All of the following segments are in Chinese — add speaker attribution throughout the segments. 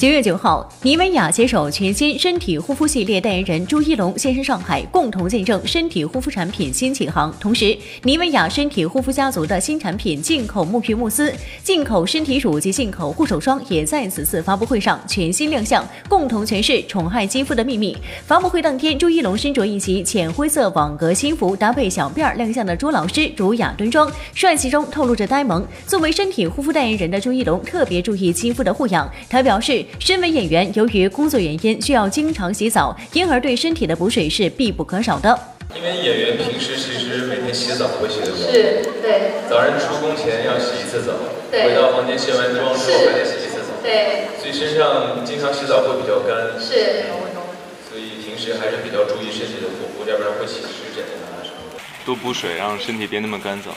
Speaker 1: 九月九号，妮维雅携手全新身体护肤系列代言人朱一龙现身上海，共同见证身体护肤产品新起航。同时，妮维雅身体护肤家族的新产品进口沐浴慕斯、进口身体乳及进口护手霜也在此次发布会上全新亮相，共同诠释宠爱肌肤的秘密。发布会当天，朱一龙身着一袭浅灰色网格新服，搭配小辫儿亮相的朱老师儒雅端庄，帅气中透露着呆萌。作为身体护肤代言人的朱一龙特别注意肌肤的护养，他表示。身为演员，由于工作原因需要经常洗澡，因而对身体的补水是必不可少的。
Speaker 2: 因为演员平时其实每天洗澡会洗的多，
Speaker 3: 是，对。
Speaker 2: 早上出工前要洗一次澡，
Speaker 3: 对。
Speaker 2: 回到房间卸完妆之后还得洗一次澡，
Speaker 3: 对。
Speaker 2: 所以身上经常洗澡会比较干，
Speaker 3: 是。
Speaker 2: 所以平时还是比较注意身体的护肤，要不然会起湿疹啊什么的。
Speaker 4: 多补水，让身体别那么干燥。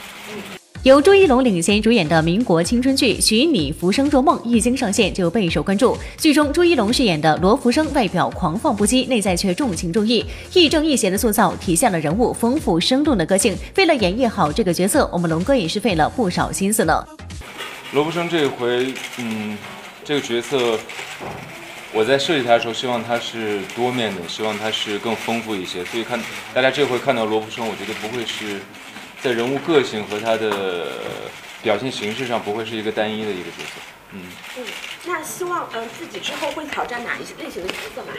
Speaker 1: 由朱一龙领衔主演的民国青春剧《许你浮生若梦》一经上线就备受关注。剧中朱一龙饰演的罗浮生，外表狂放不羁，内在却重情重义，亦正亦邪的塑造，体现了人物丰富生动的个性。为了演绎好这个角色，我们龙哥也是费了不少心思呢。
Speaker 4: 罗浮生这一回，嗯，这个角色，我在设计他的时候，希望他是多面的，希望他是更丰富一些。所以看大家这回看到罗浮生，我觉得不会是。在人物个性和他的表现形式上，不会是一个单一的一个角色。
Speaker 5: 嗯嗯，那希望嗯自己之后会挑战哪一些类型的角色吗？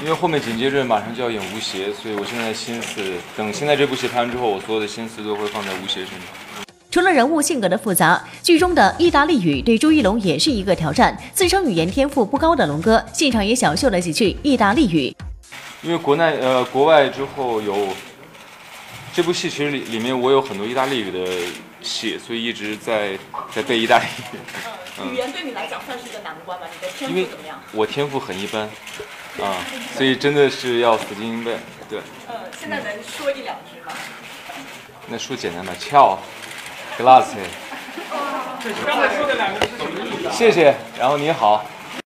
Speaker 4: 因为后面紧接着马上就要演吴邪，所以我现在心思等现在这部戏拍完之后，我所有的心思都会放在吴邪身上。
Speaker 1: 除了人物性格的复杂，剧中的意大利语对朱一龙也是一个挑战。自称语言天赋不高的龙哥，现场也小秀了几句意大利语。
Speaker 4: 因为国内呃国外之后有。这部戏其实里里面我有很多意大利语的戏，所以一直在在背意大利
Speaker 5: 语。嗯，语言对你来讲算是一个难关吗？你的天赋怎么样？
Speaker 4: 我天赋很一般，啊，所以真的是要死记硬背。对。
Speaker 5: 嗯，现在能说一两句吗？
Speaker 4: 那说简单吧，ciao g l a s s
Speaker 6: 刚才说的两个是什么意思？
Speaker 4: 谢谢，然后你好。